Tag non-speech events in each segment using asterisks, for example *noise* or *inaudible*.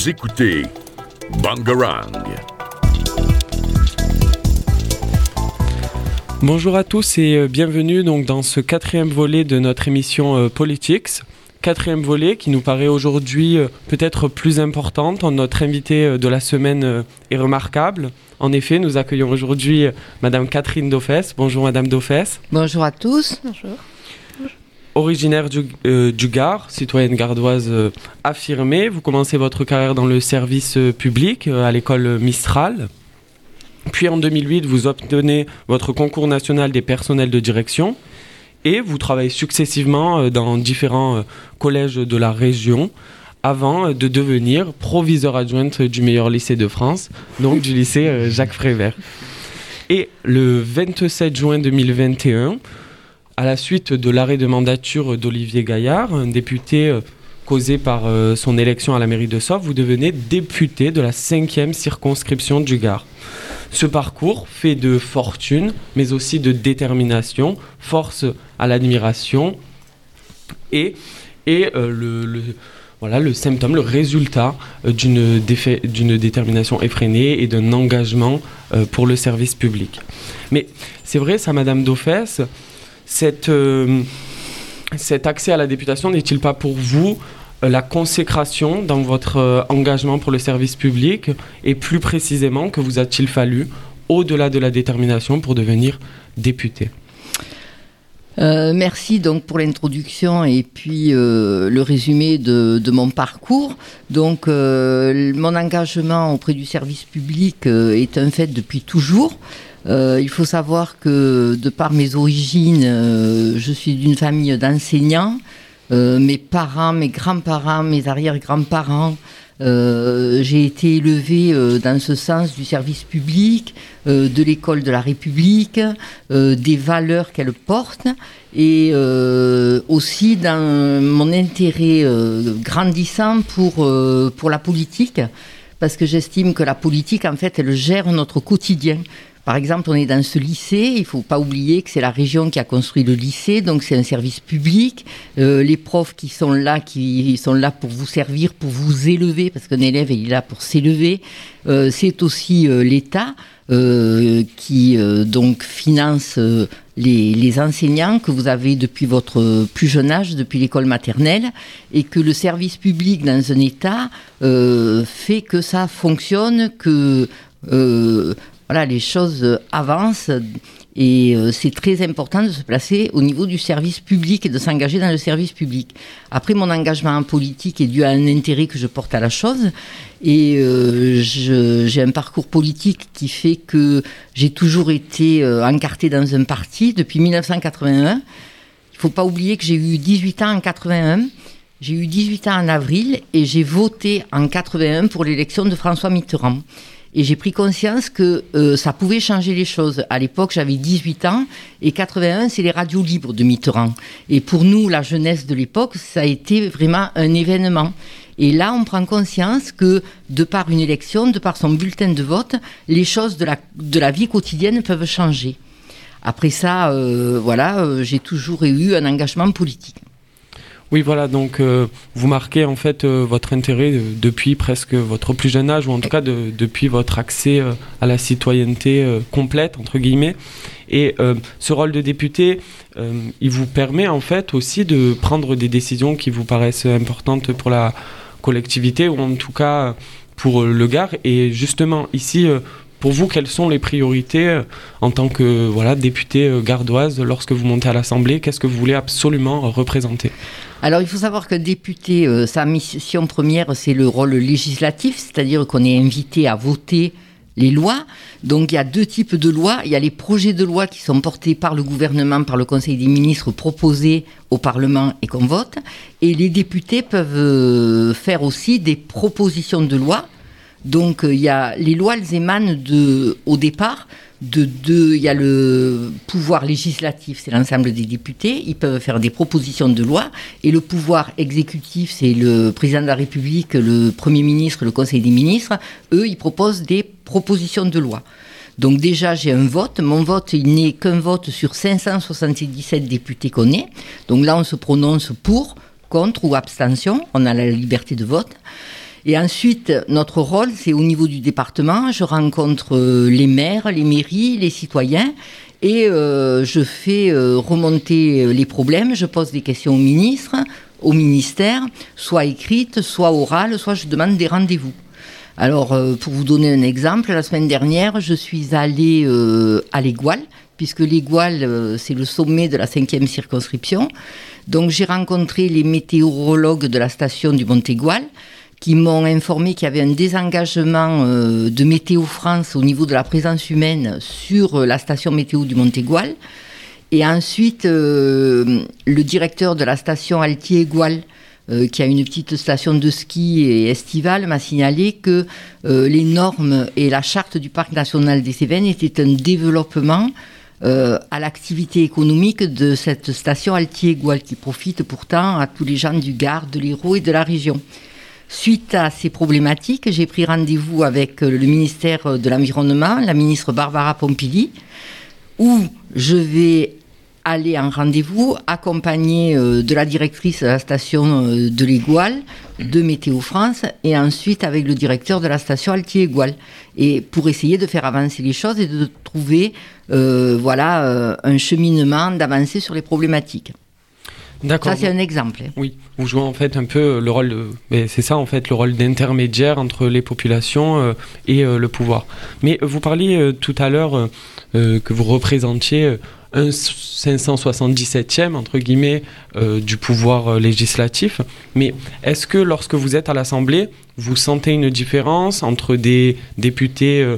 Vous écoutez Bangarang. Bonjour à tous et euh, bienvenue donc dans ce quatrième volet de notre émission euh, Politics. Quatrième volet qui nous paraît aujourd'hui euh, peut-être plus importante. Notre invité de la semaine est remarquable. En effet, nous accueillons aujourd'hui Madame Catherine Dauphès. Bonjour Madame Dauphès. Bonjour à tous. Bonjour. Originaire du, du, Gard, citoyenne gardoise affirmée, vous commencez votre carrière dans le service public à l'école Mistral. Puis en 2008, vous obtenez votre concours national des personnels de direction et vous travaillez successivement euh, dans différents euh, collèges de la région avant euh, de devenir proviseur adjointe du meilleur lycée de France, donc du lycée Jacques Frévert. Et le 27 juin 2021, à la suite de l'arrêt de mandature d'Olivier Gaillard, un député causé par son élection à la mairie de Sauve, vous devenez député de la 5e circonscription du Gard. Ce parcours fait de fortune, mais aussi de détermination, force à l'admiration et, euh, le, voilà, le symptôme, le résultat euh, d'une, détermination effrénée et d'un engagement euh, pour le service public. Mais c'est vrai, ça, Madame Dauphès, cette, cet accès à la députation n'est-il pas pour vous la consécration dans votre euh, engagement pour le service public et plus précisément que vous a-t-il fallu au-delà de la détermination pour devenir député? Euh, merci donc pour l'introduction et puis euh, le résumé de, mon parcours. Donc mon engagement auprès du service public est un fait depuis toujours. Il faut savoir que de par mes origines, je suis d'une famille d'enseignants. Euh, mes parents, mes grands-parents, mes arrière-grands-parents. Euh, j'ai été élevée euh, dans ce sens du service public, de l'école de la République, des valeurs qu'elle porte et aussi dans mon intérêt grandissant pour, pour la politique parce que j'estime que la politique, en fait, elle gère notre quotidien. Par exemple, on est dans ce lycée, il faut pas oublier que c'est la région qui a construit le lycée, donc c'est un service public. Euh, les profs qui sont là, qui sont là pour vous servir, pour vous élever, parce qu'un élève il est là pour s'élever. Euh, c'est aussi euh, l'État qui donc finance les, les, enseignants que vous avez depuis votre plus jeune âge, depuis l'école maternelle, et que le service public dans un État fait que ça fonctionne, que voilà, les choses avancent et euh, c'est très important de se placer au niveau du service public et de s'engager dans le service public. Après, mon engagement en politique est dû à un intérêt que je porte à la chose et euh, j'ai un parcours politique qui fait que j'ai toujours été euh, encarté dans un parti depuis 1981. Il faut pas oublier que j'ai eu 18 ans en 81. J'ai eu 18 ans en avril et j'ai voté en 81 pour l'élection de François Mitterrand. Et j'ai pris conscience que euh, ça pouvait changer les choses. À l'époque, j'avais 18 ans et 81, c'est les radios libres de Mitterrand. Et pour nous, la jeunesse de l'époque, ça a été vraiment un événement. Et là, on prend conscience que, de par une élection, de par son bulletin de vote, les choses de la, de la vie quotidienne peuvent changer. Après ça, euh, voilà, euh, j'ai toujours eu un engagement politique. Oui, voilà, donc euh, vous marquez en fait euh, votre intérêt euh, depuis presque votre plus jeune âge, ou en tout cas depuis votre accès à la citoyenneté complète, entre guillemets. Et ce rôle de député, il vous permet en fait aussi de prendre des décisions qui vous paraissent importantes pour la collectivité, ou en tout cas pour le Gard. Et justement, ici, pour vous, quelles sont les priorités en tant que voilà, député gardoise lorsque vous montez à l'Assemblée? Qu'est-ce que vous voulez absolument représenter? Alors, il faut savoir que député, euh, sa mission première, c'est le rôle législatif, c'est-à-dire qu'on est invité à voter les lois. Donc, il y a deux types de lois. Il y a les projets de loi qui sont portés par le gouvernement, par le Conseil des ministres, proposés au Parlement et qu'on vote. Et les députés peuvent euh, faire aussi des propositions de loi. Donc, euh, il y a les lois, elles émanent de, au départ de deux, il y a le pouvoir législatif, c'est l'ensemble des députés, ils peuvent faire des propositions de loi, et le pouvoir exécutif, c'est le président de la République, le Premier ministre, le Conseil des ministres, eux, ils proposent des propositions de loi. Donc déjà, j'ai un vote. Mon vote, il n'est qu'un vote sur 577 députés qu'on est. Donc là, on se prononce pour, contre ou abstention. On a la liberté de vote. Et ensuite, notre rôle, c'est au niveau du département, je rencontre les maires, les mairies, les citoyens, et je fais remonter les problèmes, je pose des questions au ministre, au ministère, soit écrites, soit orales, soit je demande des rendez-vous. Alors, pour vous donner un exemple, la semaine dernière, je suis allée à l'Égual, puisque l'Égual, c'est le sommet de la cinquième circonscription. Donc j'ai rencontré les météorologues de la station du Mont-Égual qui m'ont informé qu'il y avait un désengagement euh, de Météo France au niveau de la présence humaine sur euh, la station météo du Mont-Égual. Et ensuite, euh, le directeur de la station Altier-Égual, qui a une petite station de ski et estivale, m'a signalé que les normes et la charte du parc national des Cévennes étaient un développement euh, à l'activité économique de cette station Altier-Goual qui profite pourtant à tous les gens du Gard, de l'Hérault et de la région. Suite à ces problématiques, j'ai pris rendez-vous avec le ministère de l'Environnement, la ministre Barbara Pompili, où je vais aller en rendez-vous accompagné euh, de la directrice de la station euh, de l'Égual, de Météo France, et ensuite avec le directeur de la station Altier-Égual, pour essayer de faire avancer les choses et de trouver euh, voilà, un cheminement d'avancer sur les problématiques. D'accord. Ça, c'est un exemple. Oui, vous jouez en fait un peu le rôle, de... c'est ça en fait, le rôle d'intermédiaire entre les populations et le pouvoir. Mais vous parliez tout à l'heure que vous représentiez un 577e, entre guillemets, euh, du pouvoir euh, législatif. Mais est-ce que lorsque vous êtes à l'Assemblée, vous sentez une différence entre des députés, euh,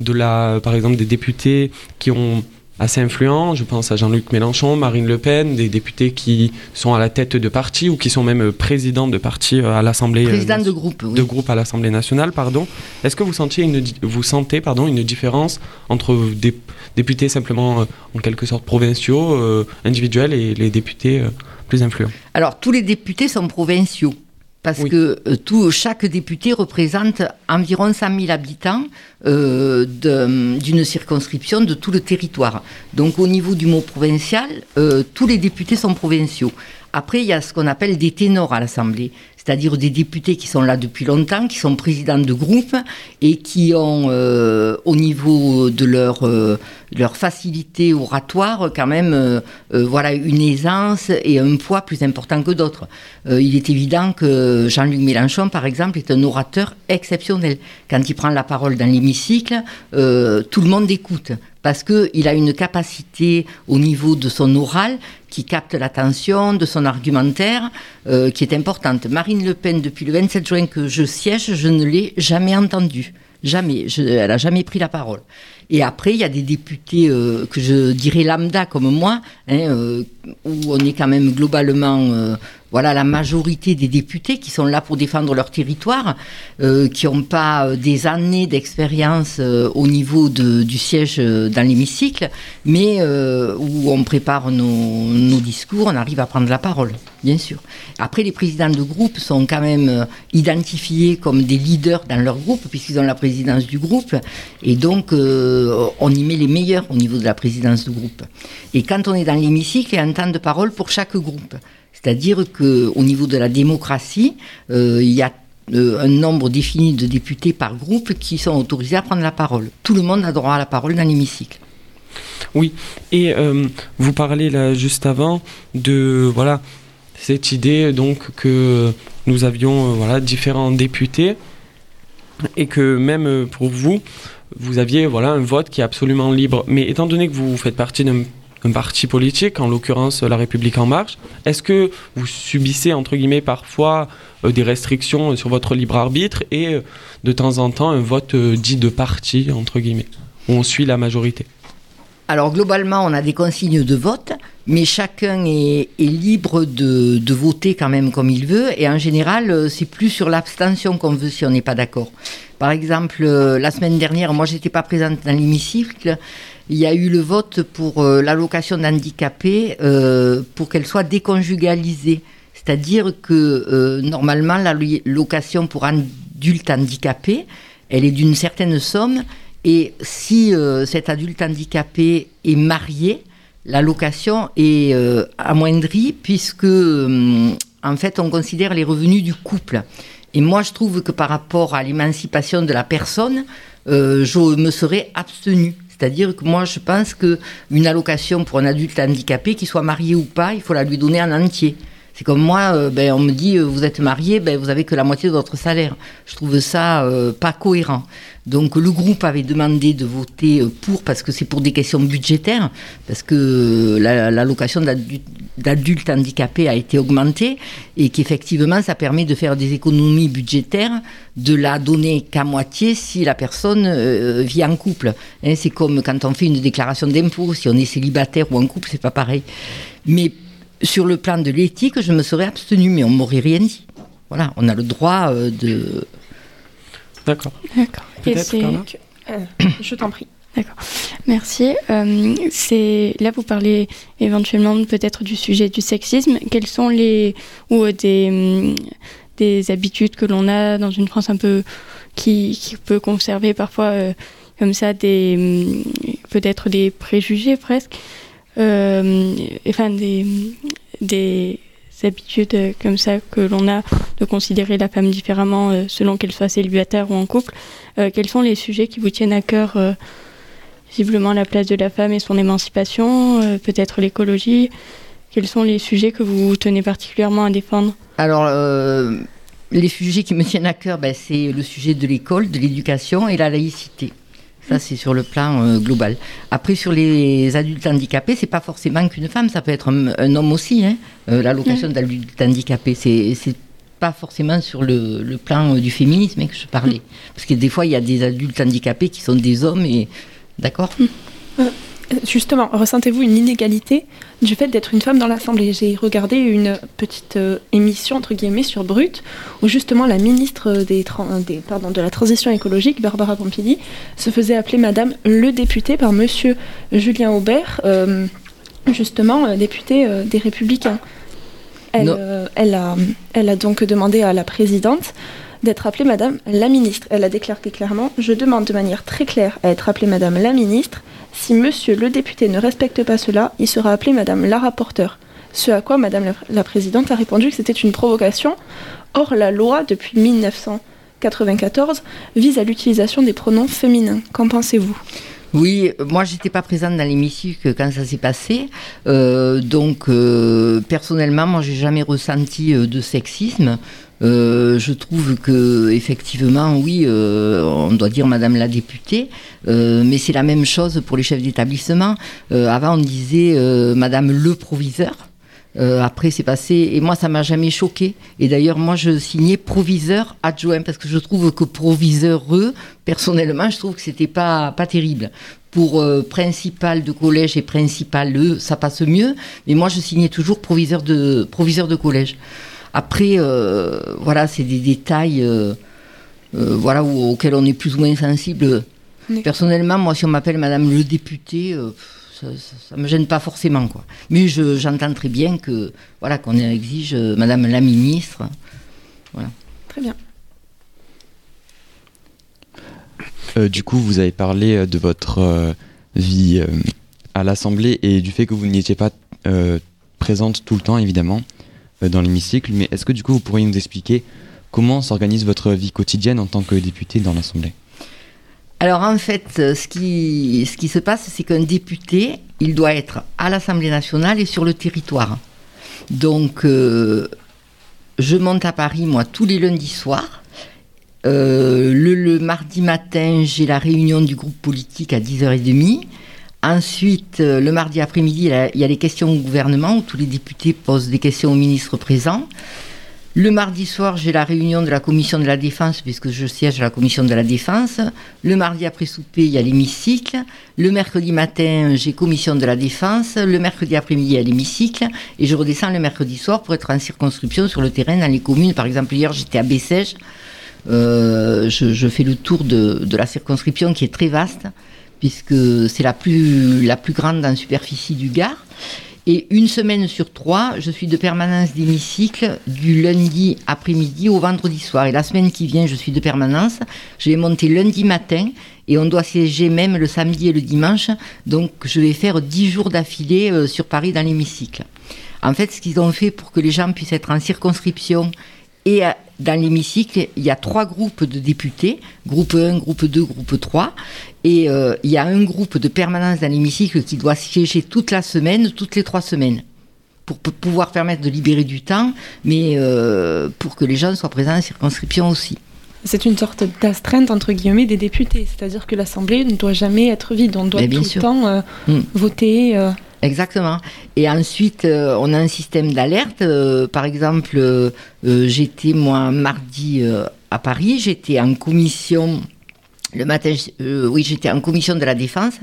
de la, par exemple des députés qui ont assez influents. Je pense à Jean-Luc Mélenchon, Marine Le Pen, des députés qui sont à la tête de partis ou qui sont même présidents de partis à l'Assemblée Président de groupe, de groupe à l'Assemblée nationale, pardon. Est-ce que vous sentiez une vous sentez pardon une différence entre des députés simplement en quelque sorte provinciaux, euh, individuels et les députés euh, plus influents? Alors tous les députés sont provinciaux parce que euh, tout, chaque député représente environ 100 000 habitants euh, d'une circonscription de tout le territoire. Donc au niveau du mot provincial, euh, tous les députés sont provinciaux. Après, il y a ce qu'on appelle des ténors à l'Assemblée c'est-à-dire des députés qui sont là depuis longtemps, qui sont présidents de groupe et qui ont, euh, au niveau de leur, euh, leur facilité oratoire, quand même, euh, voilà, une aisance et un poids plus important que d'autres. il est évident que Jean-Luc Mélenchon, par exemple, est un orateur exceptionnel. Quand il prend la parole dans l'hémicycle, tout le monde écoute parce qu'il a une capacité au niveau de son oral qui capte l'attention, de son argumentaire, euh, qui est importante. Marine Le Pen, depuis le 27 juin que je siège, je ne l'ai jamais entendue. Jamais. elle n'a jamais pris la parole. Et après, il y a des députés euh, que je dirais lambda comme moi, hein, euh, où on est quand même globalement voilà la majorité des députés qui sont là pour défendre leur territoire, euh, qui n'ont pas euh, des années d'expérience euh, au niveau du siège dans l'hémicycle, mais où on prépare nos, discours, on arrive à prendre la parole, bien sûr. Après, les présidents de groupe sont quand même identifiés comme des leaders dans leur groupe, puisqu'ils ont la présidence du groupe, et donc on y met les meilleurs au niveau de la présidence du groupe. Et quand on est dans l'hémicycle, il y a un temps de parole pour chaque groupe. C'est-à-dire qu'au niveau de la démocratie, euh, il y a euh, un nombre défini de députés par groupe qui sont autorisés à prendre la parole. Tout le monde a droit à la parole dans l'hémicycle. Oui, et euh, vous parlez là juste avant de voilà cette idée donc que nous avions voilà différents députés et que même pour vous vous aviez voilà un vote qui est absolument libre. Mais étant donné que vous faites partie d'un un parti politique, en l'occurrence La République en marche. Est-ce que vous subissez, entre guillemets, parfois euh, des restrictions sur votre libre arbitre et euh, de temps en temps un vote euh, dit de parti, entre guillemets, où on suit la majorité? Alors globalement, on a des consignes de vote, mais chacun est, libre de, de, voter quand même comme il veut. Et en général, c'est plus sur l'abstention qu'on veut si on n'est pas d'accord. Par exemple, la semaine dernière, moi, j'étais pas présente dans l'hémicycle il y a eu le vote pour euh, l'allocation d'handicapés euh, pour qu'elle soit déconjugalisée. C'est-à-dire que euh, normalement, la location pour adulte handicapé, elle est d'une certaine somme. Et si cet adulte handicapé est marié, la location est amoindrie puisque, en fait, on considère les revenus du couple. Et moi, je trouve que par rapport à l'émancipation de la personne, je me serais abstenue. C'est-à-dire que moi, je pense qu'une allocation pour un adulte handicapé, qu'il soit marié ou pas, il faut la lui donner en entier. C'est comme moi, euh, ben, on me dit, euh, vous êtes marié, ben, vous avez que la moitié de votre salaire. Je trouve ça euh, pas cohérent. Donc le groupe avait demandé de voter pour, parce que c'est pour des questions budgétaires, parce que l'allocation la, d'adultes handicapés a été augmentée et qu'effectivement ça permet de faire des économies budgétaires, de la donner qu'à moitié si la personne vit en couple. Hein, c'est comme quand on fait une déclaration d'impôt, si on est célibataire ou en couple, c'est pas pareil. Mais sur le plan de l'éthique, je me serais abstenue, mais on m'aurait rien dit. Voilà, on a le droit euh, de. D'accord. D'accord. Euh, je t'en prie. D'accord. Merci. Euh, c'est là vous parlez éventuellement peut-être du sujet du sexisme. Quels sont les ou des hum, des habitudes que l'on a dans une France un peu qui, qui peut conserver parfois comme ça des hum, peut-être des préjugés presque euh, enfin des, des habitudes comme ça que l'on a de considérer la femme différemment euh, selon qu'elle soit célibataire ou en couple. Euh, quels sont les sujets qui vous tiennent à cœur Visiblement la place de la femme et son émancipation, peut-être l'écologie. Quels sont les sujets que vous tenez particulièrement à défendre? Alors, les sujets qui me tiennent à cœur, ben, c'est le sujet de l'école, de l'éducation et la laïcité. Ça, c'est sur le plan euh, global. Après, sur les adultes handicapés, c'est pas forcément qu'une femme, ça peut être un, homme aussi. Hein. Euh, L'allocation mm. d'adultes handicapés, c'est pas forcément sur le, plan euh, du féminisme hein, que je parlais. Mm. Parce que des fois, il y a des adultes handicapés qui sont des hommes et. D'accord mm justement, ressentez-vous une inégalité du fait d'être une femme dans l'Assemblée? J'ai regardé une petite euh, émission, entre guillemets, sur Brut, où justement la ministre des, pardon, de la Transition écologique, Barbara Pompili, se faisait appeler Madame le député par Monsieur Julien Aubert, euh, justement euh, député des Républicains. Elle, elle, a, elle a donc demandé à la présidente d'être appelée Madame la ministre. Elle a déclaré clairement Je demande de manière très claire à être appelée Madame la ministre si monsieur le député ne respecte pas cela, il sera appelé madame la rapporteure. Ce à quoi madame la, présidente a répondu que c'était une provocation. Or, la loi, depuis 1994, vise à l'utilisation des pronoms féminins. Qu'en pensez-vous? Oui, moi j'étais pas présente dans l'hémicycle quand ça s'est passé, euh, donc euh, personnellement moi j'ai jamais ressenti euh, de sexisme. Euh, je trouve que effectivement, oui, euh, on doit dire Madame la députée, euh, mais c'est la même chose pour les chefs d'établissement. avant, on disait Madame le proviseur. après, c'est passé, et moi, ça m'a jamais choqué. Et d'ailleurs, moi, je signais proviseur adjoint parce que je trouve que proviseur, personnellement, je trouve que c'était pas pas terrible. Pour principal de collège et principal ça passe mieux. Mais moi, je signais toujours proviseur de proviseur de collège. Après, euh, voilà, c'est des détails euh, euh, voilà, auxquels on est plus ou moins sensible. Personnellement, moi, si on m'appelle Madame le député, ça, ne me gêne pas forcément, quoi. Mais j'entends très bien que voilà qu'on exige Madame la ministre. Voilà. Très bien. du coup, vous avez parlé de votre vie à l'Assemblée et du fait que vous n'étiez pas présente tout le temps, évidemment. Euh, dans l'hémicycle, mais est-ce que du coup vous pourriez nous expliquer comment s'organise votre vie quotidienne en tant que député dans l'Assemblée? Alors en fait, euh, ce qui, ce qui se passe, c'est qu'un député, il doit être à l'Assemblée nationale et sur le territoire. Donc, euh, je monte à Paris, moi, tous les lundis soirs. le, le, mardi matin, j'ai la réunion du groupe politique à 10h30. Ensuite, euh, le mardi après-midi, il y a les questions au gouvernement où tous les députés posent des questions au ministre présent. Le mardi soir, j'ai la réunion de la commission de la défense, puisque je siège à la commission de la défense. Le mardi après souper, il y a l'hémicycle. Le mercredi matin, j'ai commission de la défense. Le mercredi après-midi, il y a l'hémicycle. Et je redescends le mercredi soir pour être en circonscription sur le terrain dans les communes. Par exemple, hier, j'étais à Bessèges. Euh, je, fais le tour de la circonscription qui est très vaste puisque c'est la plus, la plus grande en superficie du Gard. Et une semaine sur trois, je suis de permanence d'hémicycle du lundi après-midi au vendredi soir. Et la semaine qui vient, je suis de permanence. Je vais monter lundi matin et on doit siéger même le samedi et le dimanche. Donc je vais faire dix jours d'affilée euh, sur Paris dans l'hémicycle. En fait, ce qu'ils ont fait pour que les gens puissent être en circonscription et dans l'hémicycle, il y a trois groupes de députés, groupe 1, groupe 2, groupe 3. Et euh, il y a un groupe de permanence dans l'hémicycle qui doit siéger toute la semaine, toutes les trois semaines, pour pouvoir permettre de libérer du temps, mais euh, pour que les gens soient présents en circonscription aussi. C'est une sorte d'astreinte entre guillemets des députés, c'est-à-dire que l'Assemblée ne doit jamais être vide, on doit bien tout le temps euh, Mm. voter. Exactement. Et ensuite, euh, on a un système d'alerte. euh, par exemple, euh, j'étais moi mardi à Paris, j'étais en commission le matin. oui, j'étais en commission de la défense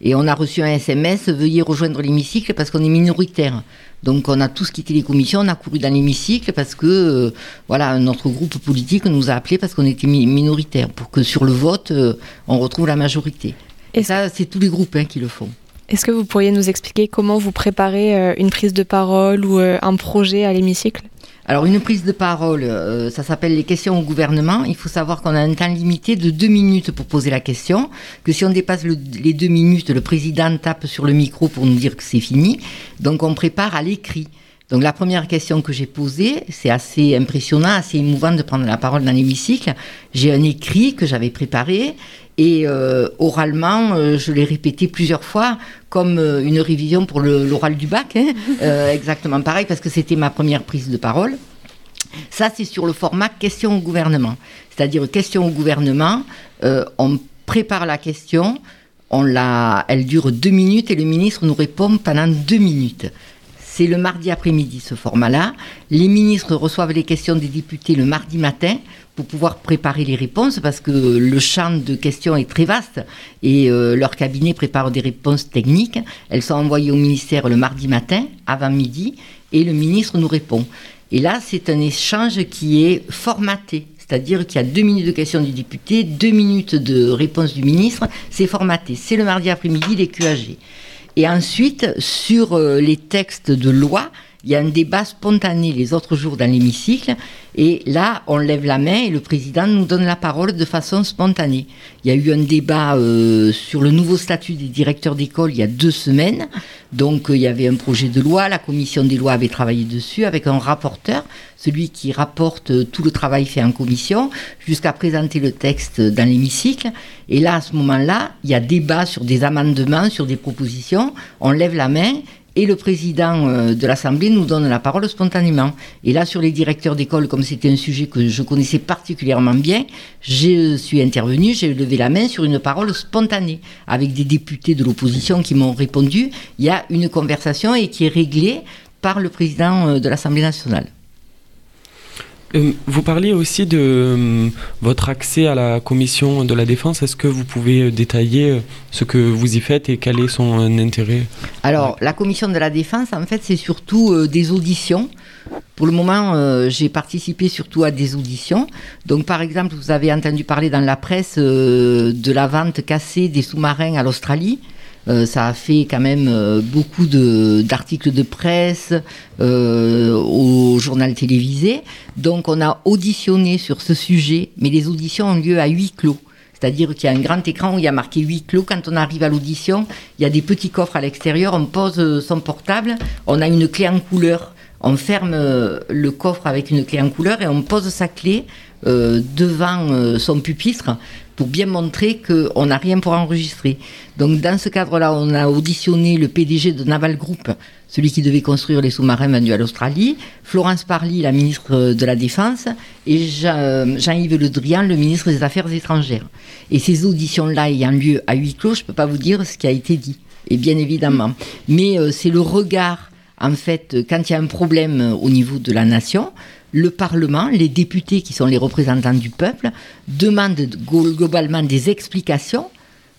et on a reçu un SMS veuillez rejoindre l'hémicycle parce qu'on est minoritaire. Donc on a tous quitté les commissions, on a couru dans l'hémicycle parce que euh, voilà notre groupe politique nous a appelés parce qu'on était mi- minoritaire pour que sur le vote euh, on retrouve la majorité. Et ça, c'est tous les groupes hein, qui le font. Est-ce que vous pourriez nous expliquer comment vous préparez euh, une prise de parole ou euh, un projet à l'hémicycle? Alors une prise de parole, euh, ça s'appelle les questions au gouvernement. Il faut savoir qu'on a un temps limité de deux minutes pour poser la question, que si on dépasse le- les deux minutes, le président tape sur le micro pour nous dire que c'est fini. Donc on prépare à l'écrit. Donc la première question que j'ai posée, c'est assez impressionnant, assez émouvant de prendre la parole dans l'hémicycle. J'ai un écrit que j'avais préparé et euh, oralement, euh, je l'ai répété plusieurs fois comme euh, une révision pour l'oral du bac. hein. *laughs* Exactement pareil parce que c'était ma première prise de parole. Ça, c'est sur le format question au gouvernement. C'est-à-dire question au gouvernement, on prépare la question, on la, elle dure deux minutes et le ministre nous répond pendant deux minutes. C'est le mardi après-midi ce format-là. Les ministres reçoivent les questions des députés le mardi matin pour pouvoir préparer les réponses parce que le champ de questions est très vaste et euh, leur cabinet prépare des réponses techniques. Elles sont envoyées au ministère le mardi matin avant midi et le ministre nous répond. Et là, c'est un échange qui est formaté. C'est-à-dire qu'il y a deux minutes de questions du député, deux minutes de réponse du ministre. C'est formaté. C'est le mardi après-midi, les QAG. Et ensuite, sur euh, les textes de loi, il y a un débat spontané les autres jours dans l'hémicycle. Et là, on lève la main et le président nous donne la parole de façon spontanée. Il y a eu un débat euh, sur le nouveau statut des directeurs d'école il y a deux semaines. Donc, euh, il y avait un projet de loi. La commission des lois avait travaillé dessus avec un rapporteur, celui qui rapporte euh, tout le travail fait en commission, jusqu'à présenter le texte dans l'hémicycle. Et là, à ce moment-là, il y a débat sur des amendements, sur des propositions. On lève la main et le président euh, de l'Assemblée nous donne la parole spontanément. Et là, sur les directeurs d'école, comme c'était un sujet que je connaissais particulièrement bien, je suis intervenu, j'ai levé la main sur une parole spontanée, avec des députés de l'opposition qui m'ont répondu. Il y a une conversation et qui est réglée par le président euh, de l'Assemblée nationale. Euh, Vous parliez aussi de euh, votre accès à la commission de la défense. Est-ce que vous pouvez euh, détailler ce que vous y faites et quel est son intérêt? Alors, la commission de la défense, en fait, c'est surtout des auditions. Pour le moment, j'ai participé surtout à des auditions. Donc, par exemple, vous avez entendu parler dans la presse de la vente cassée des sous-marins à l'Australie. Euh, ça a fait quand même euh, beaucoup d'articles de, presse euh, au journal télévisé. Donc, on a auditionné sur ce sujet, mais les auditions ont lieu à huis clos. C'est-à-dire qu'il y a un grand écran où il y a marqué huis clos. Quand on arrive à l'audition, il y a des petits coffres à l'extérieur. On pose euh, son portable. On a une clé en couleur. On ferme euh, le coffre avec une clé en couleur et on pose sa clé devant son pupitre pour bien montrer qu'on n'a rien pour enregistrer. Donc dans ce cadre-là, on a auditionné le PDG de Naval Group, celui qui devait construire les sous-marins vendus à l'Australie, Florence Parly, la ministre de la Défense, et Jean- Jean-Yves Le Drian, le ministre des Affaires étrangères. Et ces auditions-là ayant lieu à huis clos, je ne peux pas vous dire ce qui a été dit, et bien évidemment. Mais euh, c'est le regard, en fait, euh, quand il y a un problème euh, au niveau de la nation, le Parlement, les députés qui sont les représentants du peuple, demandent globalement des explications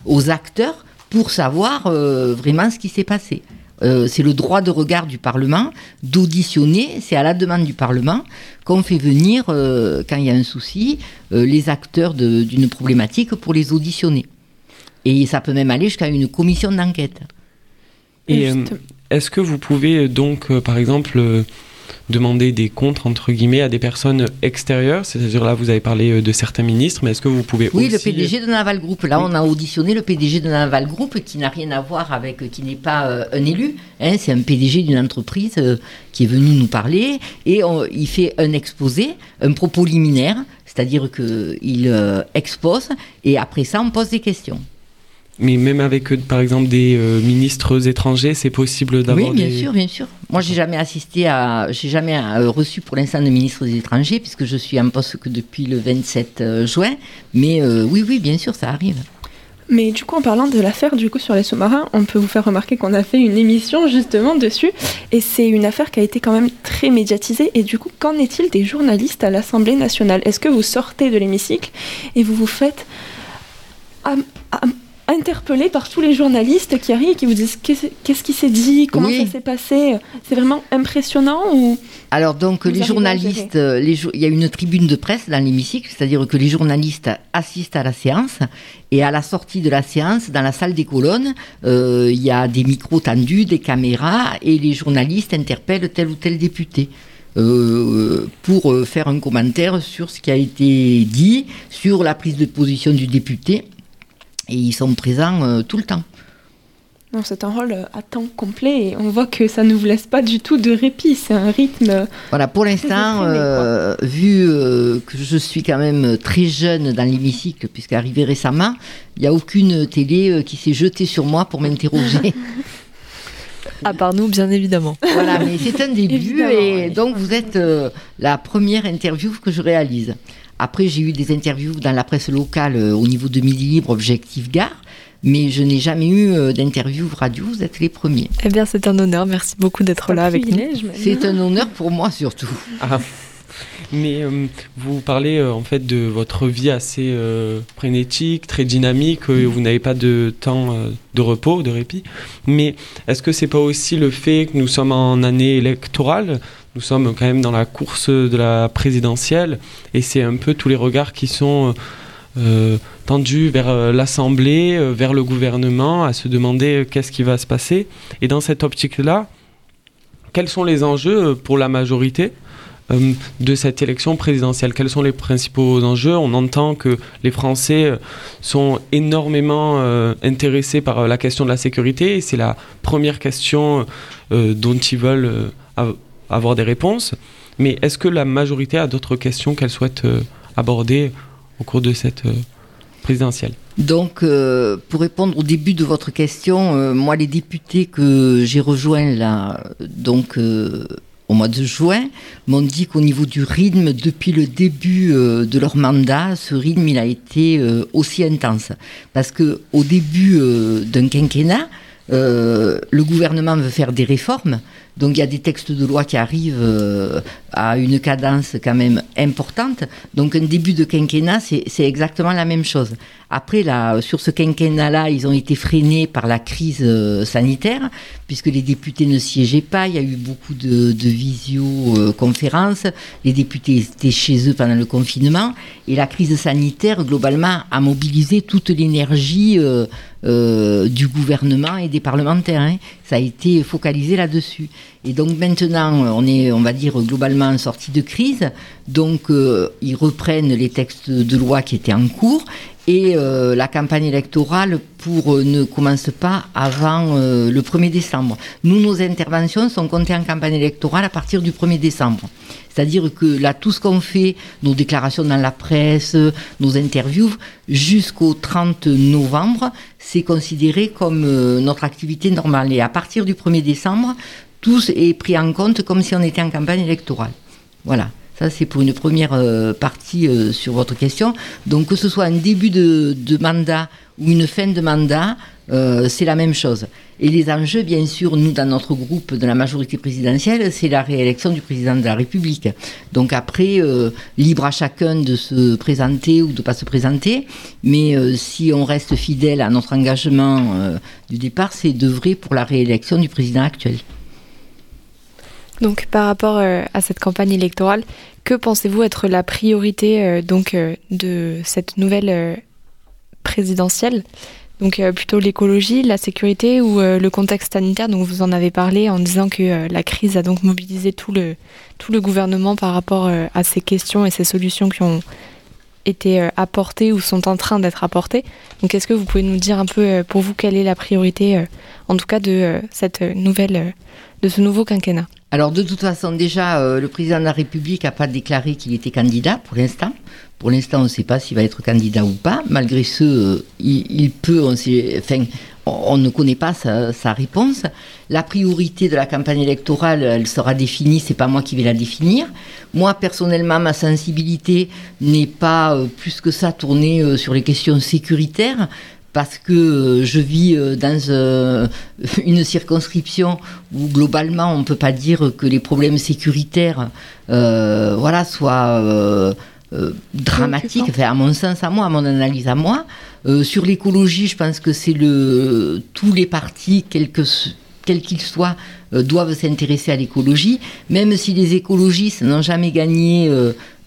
aux acteurs pour savoir euh, vraiment ce qui s'est passé. Euh, c'est le droit de regard du Parlement d'auditionner, c'est à la demande du Parlement qu'on fait venir, euh, quand il y a un souci, euh, les acteurs d'une problématique pour les auditionner. Et ça peut même aller jusqu'à une commission d'enquête. Et euh, est-ce que vous pouvez donc, euh, par exemple, euh, demander des comptes, entre guillemets, à des personnes extérieures C'est-à-dire là, vous avez parlé de certains ministres, mais est-ce que vous pouvez oui, aussi... le PDG de Naval Group. Là, on a auditionné le PDG de Naval Group, qui n'a rien à voir avec, qui n'est pas un élu. Hein, c'est un PDG d'une entreprise qui est venu nous parler et il fait un exposé, un propos liminaire, c'est-à-dire qu'il expose et après ça, on pose des questions. Mais même avec, euh, par exemple, des euh, ministres étrangers, c'est possible d'avoir Oui, bien sûr, bien sûr. Moi, j'ai jamais assisté à, j'ai jamais euh, reçu pour l'instant de ministre des étrangers, puisque je suis en poste que depuis le 27 juin. Mais oui, oui, bien sûr, ça arrive. Mais du coup, en parlant de l'affaire du coup sur les sous-marins, on peut vous faire remarquer qu'on a fait une émission justement dessus, et c'est une affaire qui a été quand même très médiatisée. Et du coup, qu'en est-il des journalistes à l'Assemblée nationale? Est-ce que vous sortez de l'hémicycle et vous vous faites interpellé par tous les journalistes qui arrivent et qui vous disent qu'est-ce qui s'est dit, comment ça s'est passé? C'est vraiment impressionnant ou? Alors donc les journalistes, euh, les il y a une tribune de presse dans l'hémicycle, c'est-à-dire que les journalistes assistent à la séance et à la sortie de la séance, dans la salle des colonnes, euh, il y a des micros tendus, des caméras et les journalistes interpellent tel ou tel député. Euh, pour faire un commentaire sur ce qui a été dit, sur la prise de position du député et ils sont présents euh, tout le temps. C'est un rôle euh, à temps complet et on voit que ça ne vous laisse pas du tout de répit, c'est un rythme. Voilà, pour l'instant, euh, vu que je suis quand même très jeune dans l'hémicycle, puisqu'arrivé récemment, il n'y a aucune télé qui s'est jetée sur moi pour m'interroger. *laughs* à part nous, bien évidemment. Voilà, mais c'est un début et donc vous êtes la première interview que je réalise. Après, j'ai eu des interviews dans la presse locale euh, au niveau de Midi Libre, Objectif Gare, mais je n'ai jamais eu euh, d'interview radio. Vous êtes les premiers. Eh bien, c'est un honneur. Merci beaucoup d'être là avec nous. C'est un honneur pour moi surtout. Ah. Mais euh, vous parlez en fait de votre vie assez frénétique, très dynamique, vous n'avez pas de temps de repos, de répit. Mais est-ce que c'est pas aussi le fait que nous sommes en année électorale nous sommes quand même dans la course de la présidentielle et c'est un peu tous les regards qui sont euh, tendus vers euh, l'Assemblée, euh, vers le gouvernement, à se demander qu'est-ce qui va se passer. Et dans cette optique-là, quels sont les enjeux pour la majorité de cette élection présidentielle? Quels sont les principaux enjeux? On entend que les Français sont énormément intéressés par la question de la sécurité. Et c'est la première question dont ils veulent avoir des réponses. Mais est-ce que la majorité a d'autres questions qu'elle souhaite euh, aborder au cours de cette euh, présidentielle? Donc, euh, pour répondre au début de votre question, moi, les députés que j'ai rejoints là, donc au mois de juin, m'ont dit qu'au niveau du rythme, depuis le début de leur mandat, ce rythme, il a été aussi intense. Parce que au début d'un quinquennat, le gouvernement veut faire des réformes, donc il y a des textes de loi qui arrivent euh, à une cadence quand même importante. Donc un début de quinquennat, c'est exactement la même chose. Après, là, sur ce quinquennat-là, ils ont été freinés par la crise euh, sanitaire, puisque les députés ne siégeaient pas. Il y a eu beaucoup de, visioconférences. les députés étaient chez eux pendant le confinement. Et la crise sanitaire, globalement, a mobilisé toute l'énergie euh, du gouvernement et des parlementaires. Hein. Ça a été focalisé là-dessus. Et donc maintenant, on est, on va dire, globalement en sortie de crise. Donc, euh, ils reprennent les textes de loi qui étaient en cours. Et euh, la campagne électorale pour, euh, ne commence pas avant le 1er décembre. Nous, nos interventions sont comptées en campagne électorale à partir du 1er décembre. C'est-à-dire que là, tout ce qu'on fait, nos déclarations dans la presse, nos interviews, jusqu'au 30 novembre, c'est considéré comme notre activité normale. Et à partir du 1er décembre, tout est pris en compte comme si on était en campagne électorale. Voilà. Ça, c'est pour une première euh, partie euh, sur votre question. Donc, que ce soit un début de, mandat ou une fin de mandat, euh, c'est la même chose. Et les enjeux, bien sûr, nous, dans notre groupe de la majorité présidentielle, c'est la réélection du président de la République. Donc après, libre à chacun de se présenter ou de ne pas se présenter. Mais si on reste fidèle à notre engagement du départ, c'est d'œuvrer pour la réélection du président actuel. Donc par rapport euh, à cette campagne électorale, que pensez-vous être la priorité euh, donc euh, de cette nouvelle présidentielle? Donc plutôt l'écologie, la sécurité ou le contexte sanitaire. Donc vous en avez parlé en disant que la crise a donc mobilisé tout le, tout le gouvernement par rapport à ces questions et ces solutions qui ont été apportées ou sont en train d'être apportées. Donc est-ce que vous pouvez nous dire un peu pour vous quelle est la priorité en tout cas de cette nouvelle de ce nouveau quinquennat? Alors de toute façon, déjà, euh, le président de la République n'a pas déclaré qu'il était candidat pour l'instant. Pour l'instant, on ne sait pas s'il va être candidat ou pas. Malgré ce, euh, il, peut, on, enfin, on, ne connaît pas sa, réponse. La priorité de la campagne électorale, elle sera définie, c'est pas moi qui vais la définir. Moi, personnellement, ma sensibilité n'est pas euh, plus que ça tournée sur les questions sécuritaires parce que euh, je vis euh, dans euh, *laughs* une circonscription où globalement on ne peut pas dire que les problèmes sécuritaires voilà, soient dramatiques, enfin, à mon sens, à moi, à mon analyse à moi. sur l'écologie, je pense que c'est le tous les partis, quels qu'ils soient, doivent s'intéresser à l'écologie, même si les écologistes n'ont jamais gagné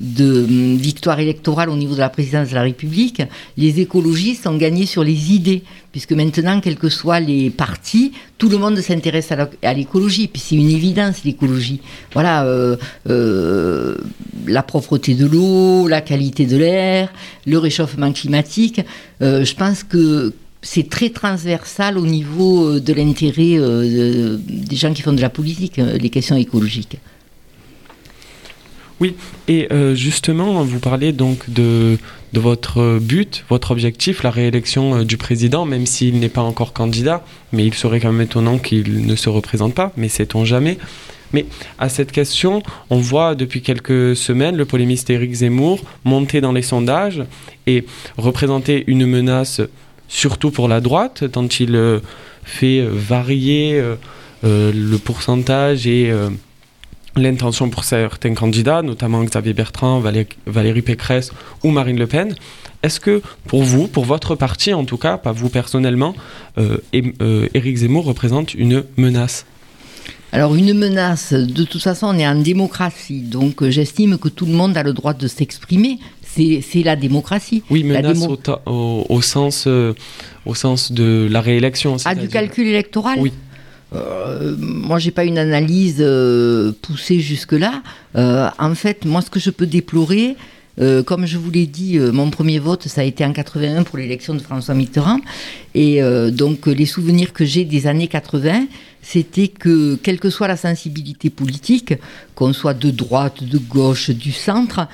de hum, victoire électorale au niveau de la présidence de la République, les écologistes ont gagné sur les idées, puisque maintenant, quels que soient les partis, tout le monde s'intéresse à l'écologie, puis c'est une évidence l'écologie. Voilà, euh, euh, la propreté de l'eau, la qualité de l'air, le réchauffement climatique. Euh, je pense que c'est très transversal au niveau de l'intérêt des gens qui font de la politique, les questions écologiques. Oui, et euh, justement, vous parlez donc de, de, votre but, votre objectif, la réélection euh, du président, même s'il n'est pas encore candidat, mais il serait quand même étonnant qu'il ne se représente pas, mais sait-on jamais. Mais à cette question, on voit depuis quelques semaines le polémiste Éric Zemmour monter dans les sondages et représenter une menace surtout pour la droite, tant il euh, fait varier le pourcentage et l'intention pour certains candidats, notamment Xavier Bertrand, Valérie Pécresse ou Marine Le Pen. Est-ce que pour vous, pour votre parti en tout cas, pas vous personnellement, euh, euh, Éric Zemmour représente une menace? Alors une menace, de toute façon on est en démocratie, donc euh, j'estime que tout le monde a le droit de s'exprimer, c'est la démocratie. Oui, menace au, sens, au sens de la réélection. Ah, du calcul électoral Oui. Euh, moi, j'ai pas une analyse euh, poussée jusque-là. Euh, en fait, moi, ce que je peux déplorer, comme je vous l'ai dit, mon premier vote, ça a été en 81 pour l'élection de François Mitterrand. Et donc, les souvenirs que j'ai des années 80, c'était que, quelle que soit la sensibilité politique, qu'on soit de droite, de gauche, du centre,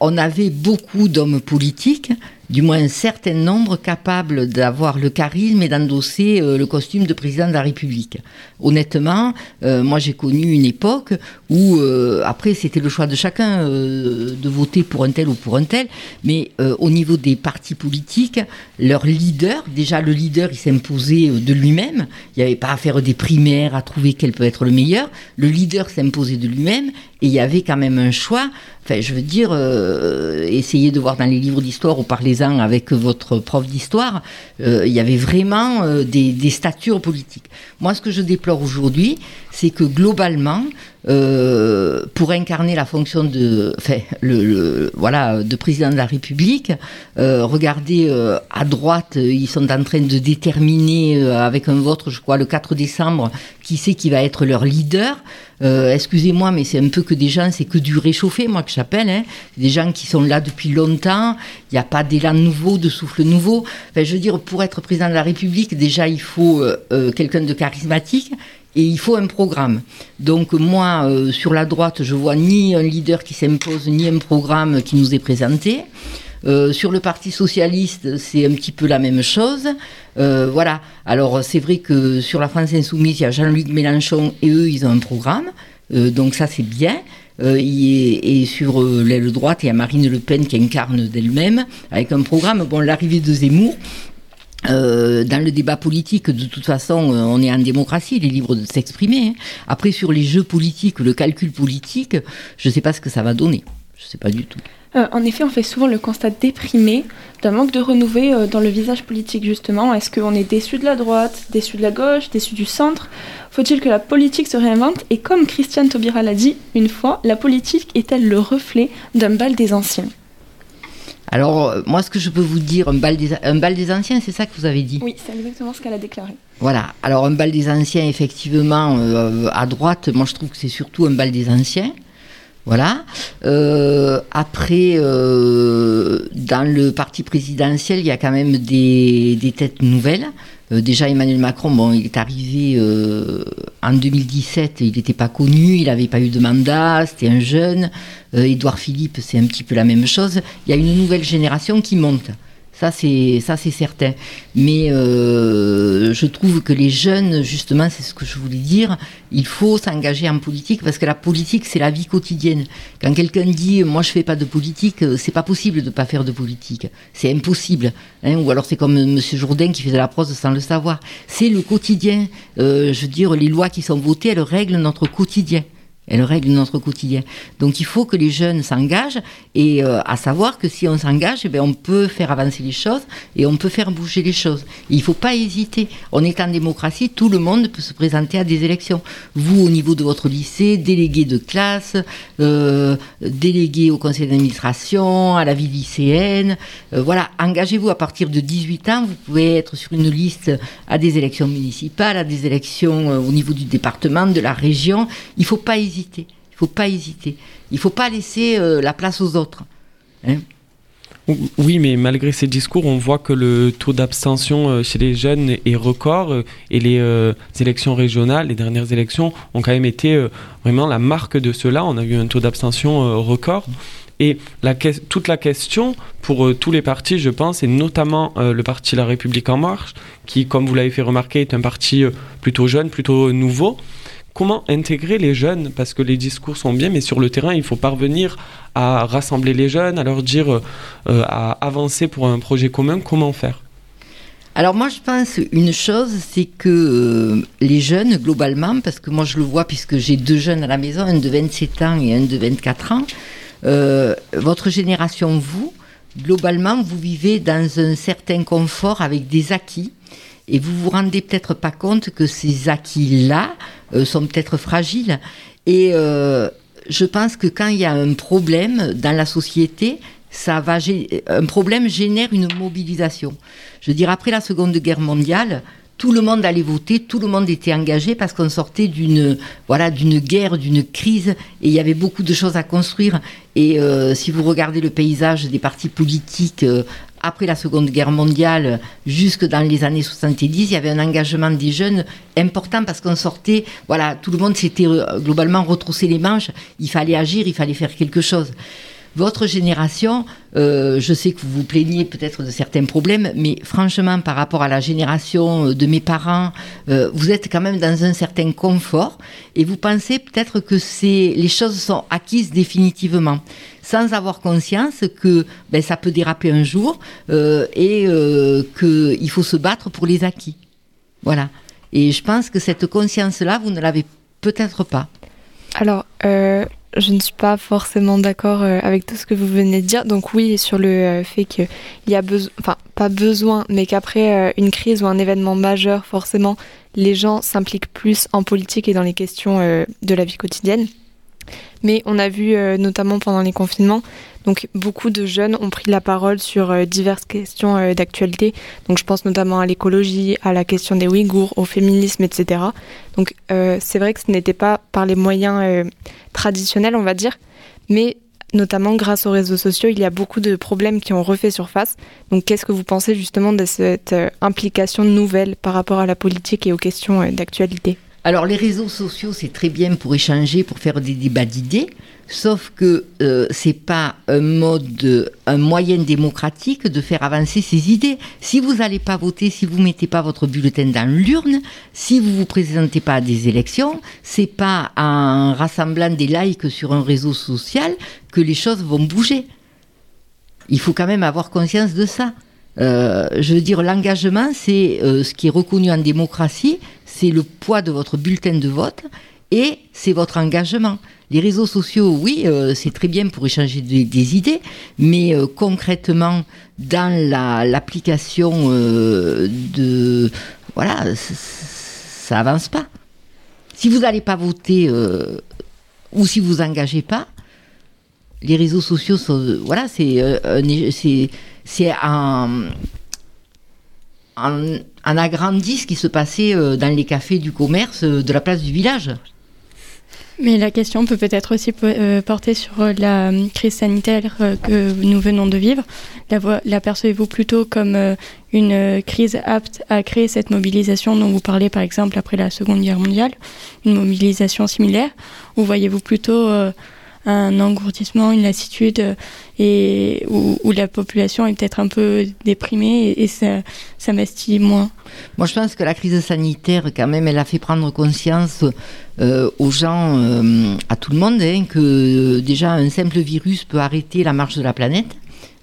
on avait beaucoup d'hommes politiques du moins un certain nombre capables d'avoir le charisme et d'endosser euh, le costume de président de la République. Honnêtement, euh, moi j'ai connu une époque où, euh, après c'était le choix de chacun de voter pour un tel ou pour un tel, mais au niveau des partis politiques, leur leader, déjà le leader il s'imposait de lui-même, il n'y avait pas à faire des primaires, à trouver quel peut être le meilleur, le leader s'imposait de lui-même et il y avait quand même un choix. Enfin, je veux dire, euh, essayez de voir dans les livres d'histoire ou parlez-en avec votre prof d'histoire, euh, il y avait vraiment euh, des, des statures politiques. Moi, ce que je déplore aujourd'hui, c'est que globalement, euh, pour incarner la fonction de, enfin, le, voilà, de président de la République. Euh, regardez, euh, à droite, ils sont en train de déterminer avec un vote, je crois, le 4 décembre, qui c'est qui va être leur leader. Excusez-moi, mais c'est un peu que des gens, c'est que du réchauffé, moi que j'appelle. Hein. Des gens qui sont là depuis longtemps. Il n'y a pas d'élan nouveau, de souffle nouveau. Enfin, je veux dire, pour être président de la République, déjà, il faut quelqu'un de charismatique et il faut un programme. Donc moi, euh, sur la droite, je vois ni un leader qui s'impose, ni un programme qui nous est présenté. Euh, sur le Parti socialiste, c'est un petit peu la même chose. Euh, voilà. Alors c'est vrai que sur la France insoumise, il y a Jean-Luc Mélenchon et eux, ils ont un programme. donc ça, c'est bien. et, et, sur l'aile droite, il y a Marine Le Pen qui incarne d'elle-même avec un programme. Bon, l'arrivée de Zemmour, euh, dans le débat politique, de toute façon, euh, on est en démocratie, il est libre de s'exprimer. Hein. Après, sur les jeux politiques, le calcul politique, je ne sais pas ce que ça va donner. Je ne sais pas du tout. Euh, en effet, on fait souvent le constat déprimé d'un manque de renouveau dans le visage politique, justement. Est-ce qu'on est déçu de la droite, déçu de la gauche, déçu du centre? Faut-il que la politique se réinvente? Et comme Christiane Taubira l'a dit une fois, la politique est-elle le reflet d'un bal des anciens? Alors, euh, moi, ce que je peux vous dire, un bal des, un bal des anciens, c'est ça que vous avez dit? Oui, c'est exactement ce qu'elle a déclaré. Voilà. Alors, un bal des anciens, effectivement, euh, à droite, moi, je trouve que c'est surtout un bal des anciens. Voilà. Euh, après, euh, dans le parti présidentiel, il y a quand même des, des têtes nouvelles. Euh, déjà, Emmanuel Macron, bon, il est arrivé euh, en 2017, il n'était pas connu, il n'avait pas eu de mandat, c'était un jeune. Euh, Édouard Philippe, c'est un petit peu la même chose. Il y a une nouvelle génération qui monte. Ça, c'est ça, c'est certain. Mais euh, je trouve que les jeunes, justement, c'est ce que je voulais dire. Il faut s'engager en politique parce que la politique, c'est la vie quotidienne. Quand quelqu'un dit, moi, je fais pas de politique, euh, c'est pas possible de pas faire de politique. C'est impossible. Hein. Ou alors c'est comme Monsieur Jourdain qui faisait la prose sans le savoir. C'est le quotidien. Euh, je veux dire, les lois qui sont votées, elles règlent notre quotidien. Elle règle notre quotidien. Donc il faut que les jeunes s'engagent et euh, à savoir que si on s'engage, eh bien, on peut faire avancer les choses et on peut faire bouger les choses. Il ne faut pas hésiter. On est en démocratie, tout le monde peut se présenter à des élections. Vous, au niveau de votre lycée, délégué de classe, euh, délégué au conseil d'administration, à la vie lycéenne. Euh, voilà, engagez-vous à partir de 18 ans. Vous pouvez être sur une liste à des élections municipales, à des élections au niveau du département, de la région. Il ne faut pas hésiter. Il ne faut pas hésiter. Il faut pas laisser euh, la place aux autres. Hein. Oui, mais malgré ces discours, on voit que le taux d'abstention euh, chez les jeunes est record euh, et les élections régionales, les dernières élections, ont quand même été vraiment la marque de cela. On a eu un taux d'abstention record. Et toute la question pour tous les partis, je pense, et notamment le parti La République En Marche, qui, comme vous l'avez fait remarquer, est un parti plutôt jeune, plutôt nouveau. Comment intégrer les jeunes Parce que les discours sont bien, mais sur le terrain, il faut parvenir à rassembler les jeunes, à leur dire, euh, à avancer pour un projet commun. Comment faire? Alors moi je pense une chose, c'est que euh, les jeunes globalement, parce que moi je le vois puisque j'ai deux jeunes à la maison, un de 27 ans et un de 24 ans, euh, votre génération, vous, globalement, vous vivez dans un certain confort avec des acquis. Et vous vous rendez peut-être pas compte que ces acquis-là sont peut-être fragiles. Et euh, je pense que quand il y a un problème dans la société, ça va un problème génère une mobilisation. Je veux dire, après la Seconde Guerre mondiale, tout le monde allait voter, tout le monde était engagé parce qu'on sortait d'une voilà d'une guerre, d'une crise, et il y avait beaucoup de choses à construire. Et euh, si vous regardez le paysage des partis politiques euh, après la Seconde Guerre mondiale, jusque dans les années 70, il y avait un engagement des jeunes important parce qu'on sortait, voilà, tout le monde s'était euh, globalement retroussé les manches, il fallait agir, il fallait faire quelque chose. Votre génération, euh, je sais que vous vous plaignez peut-être de certains problèmes, mais franchement, par rapport à la génération euh, de mes parents, euh, vous êtes quand même dans un certain confort et vous pensez peut-être que c'est les choses sont acquises définitivement, sans avoir conscience que ben, ça peut déraper un jour et qu'il faut se battre pour les acquis. Voilà. Et je pense que cette conscience-là, vous ne l'avez peut-être pas. Alors, je ne suis pas forcément d'accord euh, avec tout ce que vous venez de dire. Donc oui, sur le euh, fait qu'il y a besoin, enfin pas besoin, mais qu'après euh, une crise ou un événement majeur, forcément, les gens s'impliquent plus en politique et dans les questions de la vie quotidienne. Mais on a vu notamment pendant les confinements, donc beaucoup de jeunes ont pris la parole sur euh, diverses questions euh, d'actualité. Donc je pense notamment à l'écologie, à la question des Ouïghours, au féminisme, etc. Donc euh, c'est vrai que ce n'était pas par les moyens traditionnels, on va dire, mais notamment grâce aux réseaux sociaux, il y a beaucoup de problèmes qui ont refait surface. Donc qu'est-ce que vous pensez justement de cette implication nouvelle par rapport à la politique et aux questions d'actualité? Alors les réseaux sociaux, c'est très bien pour échanger, pour faire des débats d'idées, sauf que euh, c'est pas un mode, un moyen démocratique de faire avancer ses idées. Si vous n'allez pas voter, si vous mettez pas votre bulletin dans l'urne, si vous vous présentez pas à des élections, c'est pas en rassemblant des likes sur un réseau social que les choses vont bouger. Il faut quand même avoir conscience de ça. Euh, je veux dire, l'engagement, c'est euh, ce qui est reconnu en démocratie, c'est le poids de votre bulletin de vote et c'est votre engagement. Les réseaux sociaux, oui, euh, c'est très bien pour échanger des, idées, mais concrètement, dans la- l'application de... Voilà, ça avance pas. Si vous n'allez pas voter ou si vous engagez pas, les réseaux sociaux, sont, voilà, c'est c'est un, un, un agrandi ce qui se passait dans les cafés du commerce de la place du village. Mais la question peut peut-être aussi porter sur la crise sanitaire que nous venons de vivre. L'apercevez-vous plutôt comme une crise apte à créer cette mobilisation dont vous parlez par exemple après la Seconde Guerre mondiale, une mobilisation similaire? Ou voyez-vous plutôt un engourdissement, une lassitude euh, et où, la population est peut-être un peu déprimée et, ça, ça m'estime moins. Moi, je pense que la crise sanitaire, quand même, elle a fait prendre conscience euh, aux gens, euh, à tout le monde, hein, que déjà un simple virus peut arrêter la marche de la planète.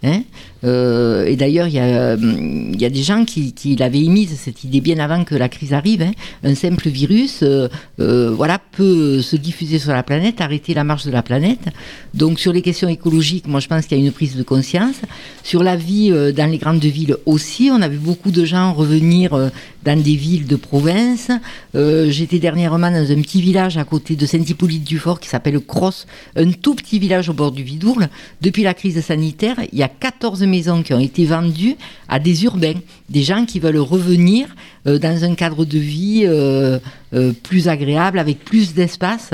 Hein euh, et d'ailleurs, il y, a des gens qui, l'avaient émise, cette idée, bien avant que la crise arrive. Hein. Un simple virus euh, euh, voilà, peut se diffuser sur la planète, arrêter la marche de la planète. Donc, sur les questions écologiques, moi, je pense qu'il y a une prise de conscience. Sur la vie dans les grandes villes aussi, on a vu beaucoup de gens revenir dans des villes de province. J'étais dernièrement dans un petit village à côté de Saint-Hippolyte-du-Fort qui s'appelle Cross, un tout petit village au bord du Vidourle. Depuis la crise sanitaire, il y a 14 maisons qui ont été vendues à des urbains, des gens qui veulent revenir euh, dans un cadre de vie euh, euh, plus agréable, avec plus d'espace.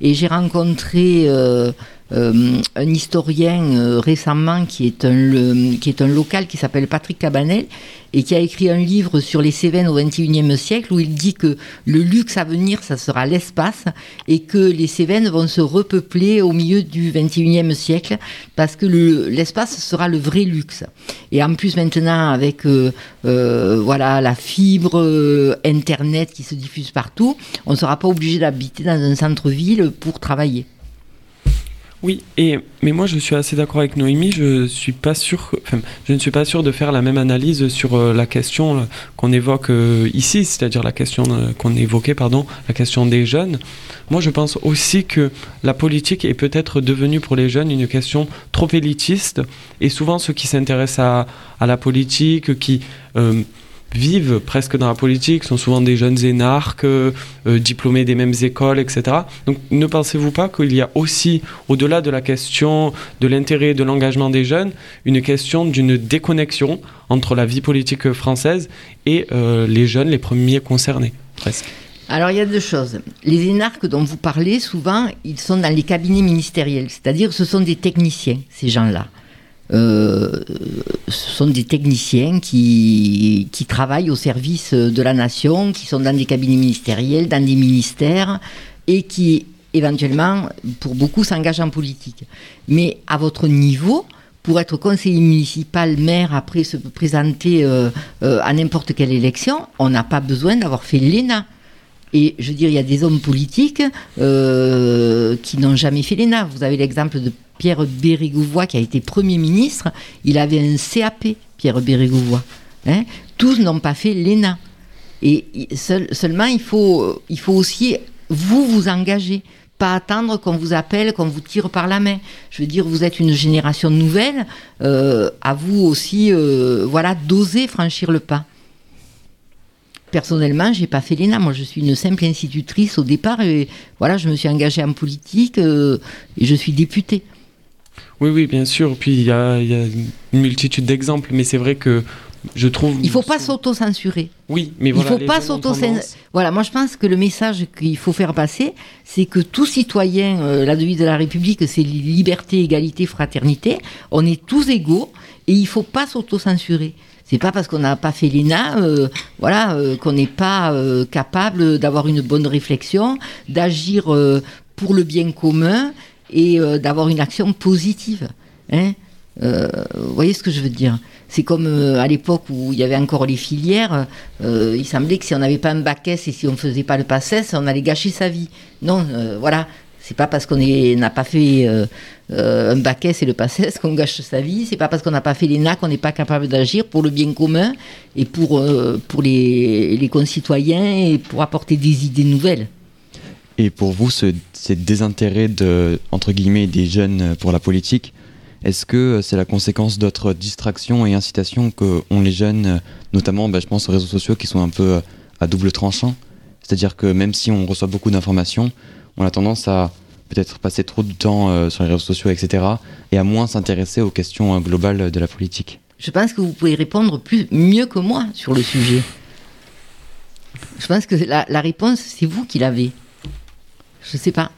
Et j'ai rencontré euh, un historien euh, récemment qui est un, qui est un local qui s'appelle Patrick Cabanel et qui a écrit un livre sur les Cévennes au XXIe siècle où il dit que le luxe à venir, ça sera l'espace et que les Cévennes vont se repeupler au milieu du XXIe siècle parce que l'espace sera le vrai luxe. Et en plus maintenant avec euh, voilà la fibre internet qui se diffuse partout, on ne sera pas obligé d'habiter dans un centre-ville pour travailler. Oui, et, mais moi je suis assez d'accord avec Noémie, je, ne suis pas sûr de faire la même analyse sur euh, la question euh, qu'on évoque euh, ici, c'est-à-dire la question qu'on évoquait, pardon, la question des jeunes. Moi je pense aussi que la politique est peut-être devenue pour les jeunes une question trop élitiste, et souvent ceux qui s'intéressent à, la politique, qui vivent presque dans la politique sont souvent des jeunes énarques, euh, euh, diplômés des mêmes écoles, etc. Donc ne pensez-vous pas qu'il y a aussi, au-delà de la question de l'intérêt et de l'engagement des jeunes, une question d'une déconnexion entre la vie politique française et euh, les jeunes, les premiers concernés, presque? Alors il y a deux choses. Les énarques dont vous parlez, souvent, ils sont dans les cabinets ministériels, c'est-à-dire ce sont des techniciens, ces gens-là. Euh, ce sont des techniciens qui, qui travaillent au service de la nation, qui sont dans des cabinets ministériels, dans des ministères, et qui éventuellement, pour beaucoup, s'engagent en politique. Mais à votre niveau, pour être conseiller municipal, maire, après se présenter euh, euh, à n'importe quelle élection, on n'a pas besoin d'avoir fait l'ENA. Et je veux dire, il y a des hommes politiques qui n'ont jamais fait l'ENA. Vous avez l'exemple de Pierre Bérégouvois, qui a été Premier ministre, il avait un CAP, Pierre Bérégouvois. Hein. Tous n'ont pas fait l'ENA. Et seulement, il faut, aussi, vous, vous engager. Pas attendre qu'on vous appelle, qu'on vous tire par la main. Je veux dire, vous êtes une génération nouvelle. Euh, à vous aussi, euh, voilà, d'oser franchir le pas. Personnellement, j'ai pas fait l'ENA. Moi, je suis une simple institutrice au départ et voilà, je me suis engagée en politique euh, et je suis députée. Oui, oui, bien sûr. Puis il y a, une multitude d'exemples, mais c'est vrai que je trouve. Il faut pas s'auto-censurer. Oui, mais voilà. Il faut pas sauto Voilà, moi je pense que le message qu'il faut faire passer, c'est que tout citoyen, euh, la devise de la République, c'est liberté, égalité, fraternité. On est tous égaux et il faut pas s'auto-censurer. C'est pas parce qu'on n'a pas fait l'ENA, euh, voilà, euh, qu'on n'est pas capable d'avoir une bonne réflexion, d'agir pour le bien commun et euh, d'avoir une action positive. Hein euh, vous voyez ce que je veux dire C'est comme euh, à l'époque où il y avait encore les filières, il semblait que si on n'avait pas un bac et si on ne faisait pas le pass S, on allait gâcher sa vie. Non, voilà. C'est pas parce qu'on n'a pas fait un bac et le pass S qu'on gâche sa vie. C'est pas parce qu'on n'a pas fait l'ENA qu'on n'est pas capable d'agir pour le bien commun et pour, pour les, les concitoyens et pour apporter des idées nouvelles. Et pour vous, ce, désintérêt de, entre guillemets, des jeunes pour la politique, est-ce que c'est la conséquence d'autres distractions et incitations qu'ont les jeunes, notamment, bah, je pense aux réseaux sociaux qui sont un peu à double tranchant? C'est-à-dire que même si on reçoit beaucoup d'informations, on a tendance à peut-être passer trop de temps sur les réseaux sociaux, etc., et à moins s'intéresser aux questions globales de la politique Je pense que vous pouvez répondre plus, mieux que moi sur le sujet. Je pense que la réponse, c'est vous qui l'avez. Je sais pas.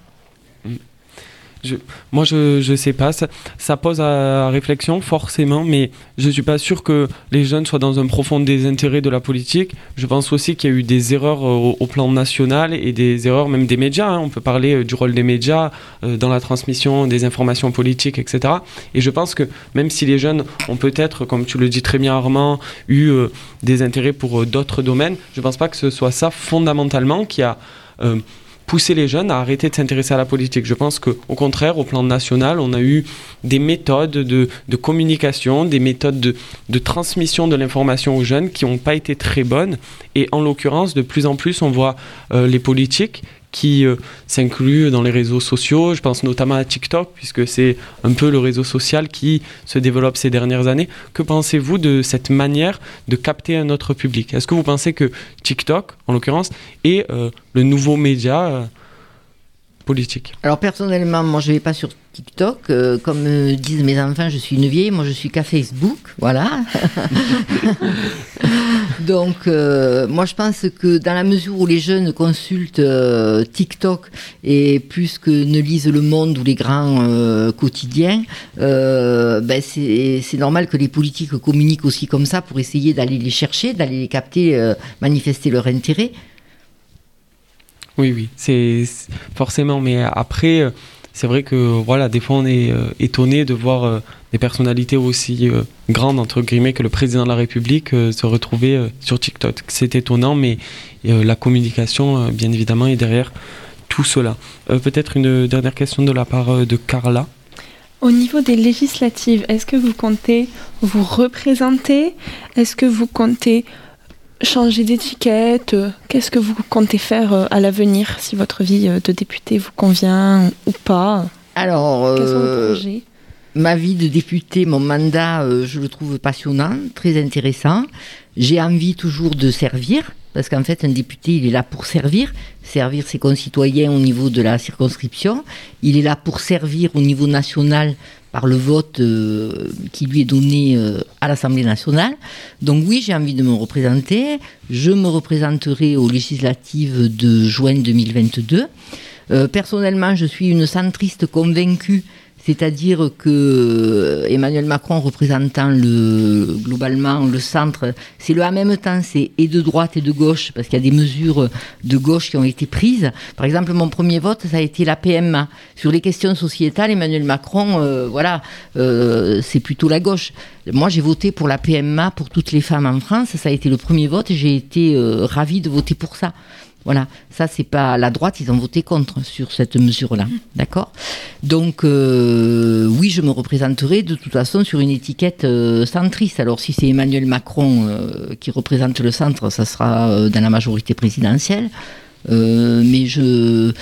Je, moi, je ne sais pas. Ça, pose à, réflexion, forcément, mais je ne suis pas sûr que les jeunes soient dans un profond désintérêt de la politique. Je pense aussi qu'il y a eu des erreurs euh, au, plan national et des erreurs même des médias. Hein. On peut parler euh, du rôle des médias euh, dans la transmission des informations politiques, etc. Et je pense que même si les jeunes ont peut-être, comme tu le dis très bien Armand, eu des intérêts pour d'autres domaines, je ne pense pas que ce soit ça fondamentalement qui a pousser les jeunes à arrêter de s'intéresser à la politique. Je pense qu'au contraire, au plan national, on a eu des méthodes de, communication, des méthodes de, transmission de l'information aux jeunes qui n'ont pas été très bonnes. Et en l'occurrence, de plus en plus, on voit euh, les politiques qui euh, s'inclut dans les réseaux sociaux. Je pense notamment à TikTok, puisque c'est un peu le réseau social qui se développe ces dernières années. Que pensez-vous de cette manière de capter un autre public? Est-ce que vous pensez que TikTok, en l'occurrence, est euh, le nouveau média euh, Alors personnellement, moi je ne vais pas sur TikTok. comme disent mes enfants, je suis une vieille, moi je suis qu'à Facebook. Voilà. *laughs* Donc, euh, moi, je pense que dans la mesure où les jeunes consultent euh, TikTok et plus que ne lisent Le Monde ou les grands euh, quotidiens, ben c'est normal que les politiques communiquent aussi comme ça pour essayer d'aller les chercher, d'aller les capter, manifester leur intérêt. Oui, oui, c'est forcément. Mais après, c'est vrai que voilà, des fois on est étonné de voir des personnalités aussi euh, grandes, entre guillemets, que le président de la République euh, se retrouver euh, sur TikTok. C'est étonnant, mais la communication, bien évidemment, est derrière tout cela. Peut-être une dernière question de la part de Carla. Au niveau des législatives, est-ce que vous comptez vous représenter? Est-ce que vous comptez changer d'étiquette Qu'est-ce que vous comptez faire à l'avenir si votre vie de député vous convient ou pas? Alors, Quels sont vos projets? ma vie de député, mon mandat, euh, je le trouve passionnant, très intéressant. J'ai envie toujours de servir, parce qu'en fait, un député, il est là pour servir, servir ses concitoyens au niveau de la circonscription. Il est là pour servir au niveau national par le vote euh, qui lui est donné euh, à l'Assemblée nationale. Donc oui, j'ai envie de me représenter. Je me représenterai aux législatives de juin 2022. personnellement, je suis une centriste convaincue c'est-à-dire que euh, Emmanuel Macron représentant le, globalement le centre, c'est le en même temps, c'est et de droite et de gauche, parce qu'il y a des mesures de gauche qui ont été prises. Par exemple, mon premier vote, ça a été la PMA. Sur les questions sociétales, Emmanuel Macron, euh, voilà, euh, c'est plutôt la gauche. Moi, j'ai voté pour la PMA pour toutes les femmes en France. Ça a été le premier vote. J'ai été ravie de voter pour ça. Voilà, ça c'est pas la droite, ils ont voté contre sur cette mesure-là, d'accord? Donc euh, oui, je me représenterai de toute façon sur une étiquette euh, centriste. Alors si c'est Emmanuel Macron euh, qui représente le centre, ça sera dans la majorité présidentielle. mais je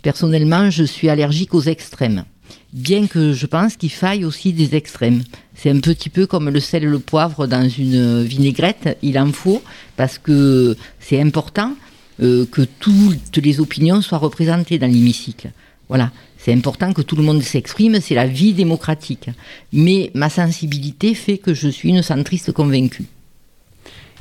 personnellement, je suis allergique aux extrêmes. Bien que je pense qu'il faille aussi des extrêmes. C'est un petit peu comme le sel et le poivre dans une vinaigrette, il en faut parce que c'est important euh, que toutes les opinions soient représentées dans l'hémicycle. Voilà, c'est important que tout le monde s'exprime, c'est la vie démocratique. Mais ma sensibilité fait que je suis une centriste convaincue.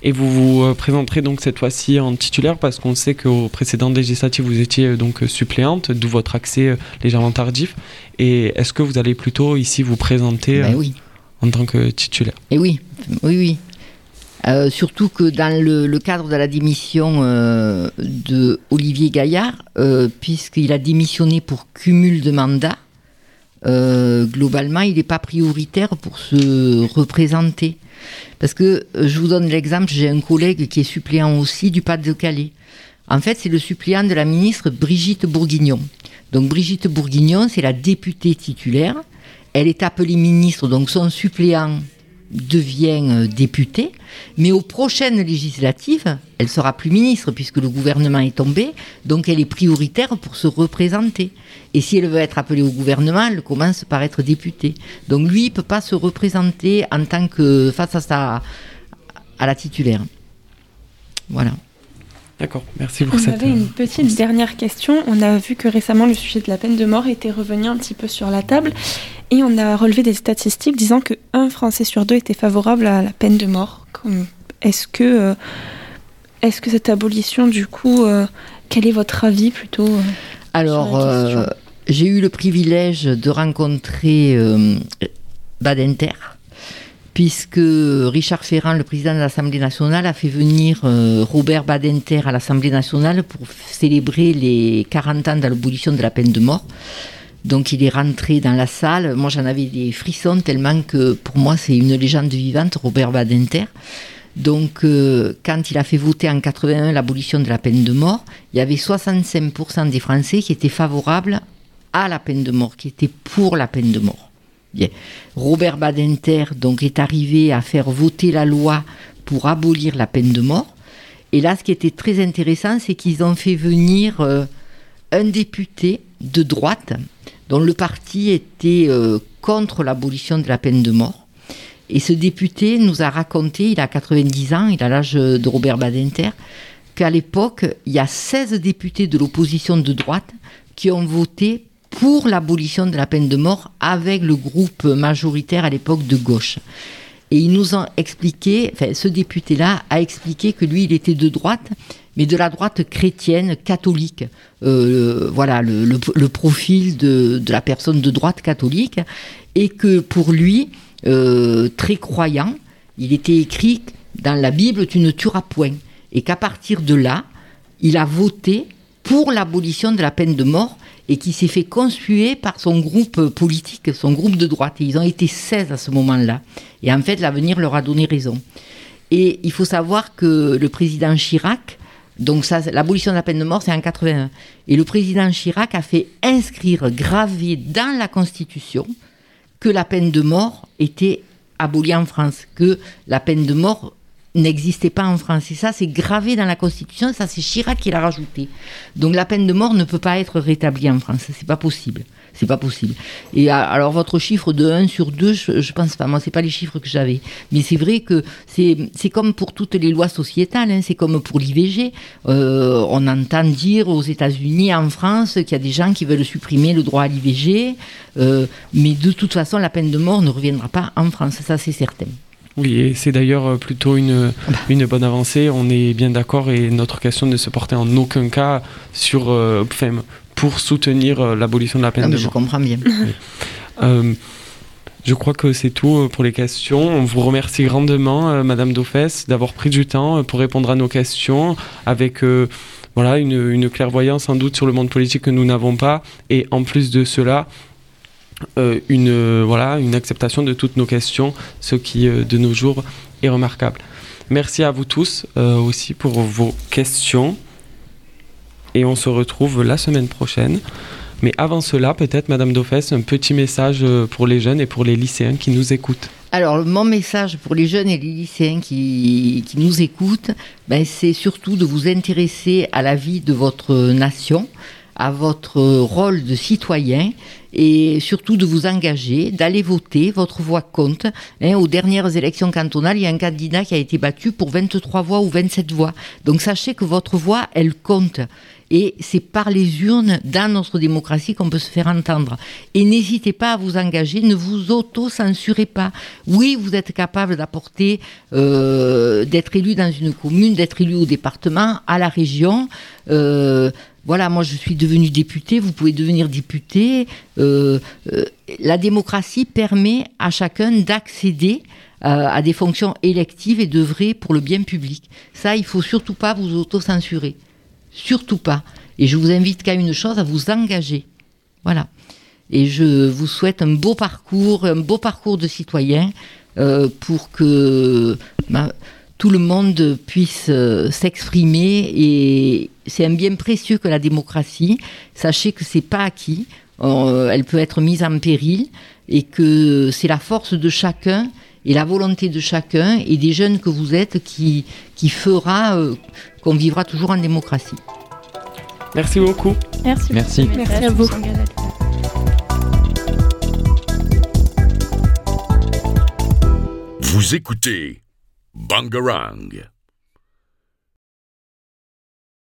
Et vous vous euh, présenterez donc cette fois-ci en titulaire parce qu'on sait qu'au précédent législatif vous étiez euh, donc suppléante, d'où votre accès légèrement tardif. Et est-ce que vous allez plutôt ici vous présenter ben oui. en tant que titulaire? Et oui, oui, oui. Euh, surtout que dans le, cadre de la démission euh, de Olivier Gaillard, euh, puisqu'il a démissionné pour cumul de mandats, globalement, il n'est pas prioritaire pour se représenter. Parce que je vous donne l'exemple, j'ai un collègue qui est suppléant aussi du Pas-de-Calais. En fait, c'est le suppléant de la ministre Brigitte Bourguignon. Donc Brigitte Bourguignon, c'est la députée titulaire. Elle est appelée ministre, donc son suppléant devient euh, députée, mais aux prochaines législatives, elle sera plus ministre puisque le gouvernement est tombé, donc elle est prioritaire pour se représenter. Et si elle veut être appelée au gouvernement, elle commence par être députée. Donc lui, il peut pas se représenter en tant que face à sa à la titulaire. Voilà. D'accord, merci pour On cette. avait une petite dernière question. On a vu que récemment le sujet de la peine de mort était revenu un petit peu sur la table et on a relevé des statistiques disant que un Français sur deux était favorable à la peine de mort. Est-ce que, euh, est-ce que cette abolition, du coup, euh, quel est votre avis plutôt euh, Alors, euh, j'ai eu le privilège de rencontrer euh, Badinter, puisque Richard Ferrand, le président de l'Assemblée nationale, a fait venir euh, Robert Badinter à l'Assemblée nationale pour célébrer les 40 ans de l'abolition de la peine de mort. Donc il est rentré dans la salle. Moi j'en avais des frissons tellement que pour moi c'est une légende vivante, Robert Badinter. Donc euh, quand il a fait voter en 81 l'abolition de la peine de mort, il y avait 65% des Français qui étaient favorables à la peine de mort, qui étaient pour la peine de mort. Robert Badinter donc est arrivé à faire voter la loi pour abolir la peine de mort. Et là, ce qui était très intéressant, c'est qu'ils ont fait venir euh, un député de droite dont le parti était euh, contre l'abolition de la peine de mort. Et ce député nous a raconté, il a 90 ans, il a l'âge de Robert Badinter, qu'à l'époque, il y a 16 députés de l'opposition de droite qui ont voté pour l'abolition de la peine de mort avec le groupe majoritaire à l'époque de gauche. Et ils nous ont expliqué, enfin, ce député-là a expliqué que lui, il était de droite, mais de la droite chrétienne, catholique. Euh, voilà, le profil de, de la personne de droite catholique. Et que pour lui, euh, très croyant, il était écrit dans la Bible, tu ne tueras point. Et qu'à partir de là, il a voté pour l'abolition de la peine de mort et qui s'est fait conspuer par son groupe politique, son groupe de droite. Et ils ont été 16 à ce moment-là. Et en fait, l'avenir leur a donné raison. Et il faut savoir que le président Chirac, donc l'abolition de la peine de mort, c'est en 81. Et le président Chirac a fait inscrire, graver dans la Constitution que la peine de mort était abolie en France, que la peine de mort n'existait pas en France. Et ça, c'est gravé dans la Constitution, ça c'est Chirac qui l'a rajouté. Donc la peine de mort ne peut pas être rétablie en France, c'est pas possible. C'est pas possible. Et alors votre chiffre de 1 sur 2, je, pense pas, moi c'est pas les chiffres que j'avais. Mais c'est vrai que c'est c'est comme pour toutes les lois sociétales, hein, c'est comme pour l'IVG. Euh, on entend dire aux États-Unis, en France, qu'il y a des gens qui veulent supprimer le droit à l'IVG, euh, mais de toute façon la peine de mort ne reviendra pas en France, ça c'est certain. Oui, et c'est d'ailleurs euh, plutôt une, *laughs* une bonne avancée. On est bien d'accord et notre question ne se portait en aucun cas sur, euh, pour soutenir euh, l'abolition de la peine Non, mais de je mort. comprends bien. Euh, je crois que c'est tout pour les questions. On vous remercie grandement, euh, Madame Dauphès, d'avoir pris du temps pour répondre à nos questions avec voilà, une, une clairvoyance sans doute sur le monde politique que nous n'avons pas. Et en plus de cela, une, euh, voilà, une acceptation de toutes nos questions, ce qui euh, de nos jours est remarquable. Merci à vous tous euh, aussi pour vos questions. Et on se retrouve la semaine prochaine. Mais avant cela, peut-être, Madame Dauphès, un petit message euh, pour les jeunes et pour les lycéens qui nous écoutent. Alors, mon message pour les jeunes et les lycéens qui, qui nous écoutent, ben, c'est surtout de vous intéresser à la vie de votre nation, à votre rôle de citoyen et surtout de vous engager, d'aller voter. Votre voix compte. Hein, aux dernières élections cantonales, il y a un candidat qui a été battu pour 23 voix ou 27 voix. Donc, sachez que votre voix, elle compte. Et c'est par les urnes, dans notre démocratie, qu'on peut se faire entendre. Et n'hésitez pas à vous engager, ne vous auto-censurez pas. Oui, vous êtes capable d'apporter, euh, d'être élu dans une commune, d'être élu au département, à la région. Euh, voilà, moi je suis devenu député, vous pouvez devenir député. Euh, la démocratie permet à chacun d'accéder à des fonctions électives et d'œuvrer pour le bien public. Ça, il faut surtout pas vous auto-censurer. Surtout pas. Et je vous invite qu'à une chose, à vous engager. Voilà. Et je vous souhaite un beau parcours, un beau parcours de citoyen euh, pour que bah, tout le monde puisse euh, s'exprimer. Et c'est un bien précieux que la démocratie. Sachez que c'est pas acquis. Euh, elle peut être mise en péril et que c'est la force de chacun et la volonté de chacun et des jeunes que vous êtes qui, qui fera euh, qu'on vivra toujours en démocratie. Merci beaucoup. Merci. Merci. Merci à vous. Vous écoutez Bangarang.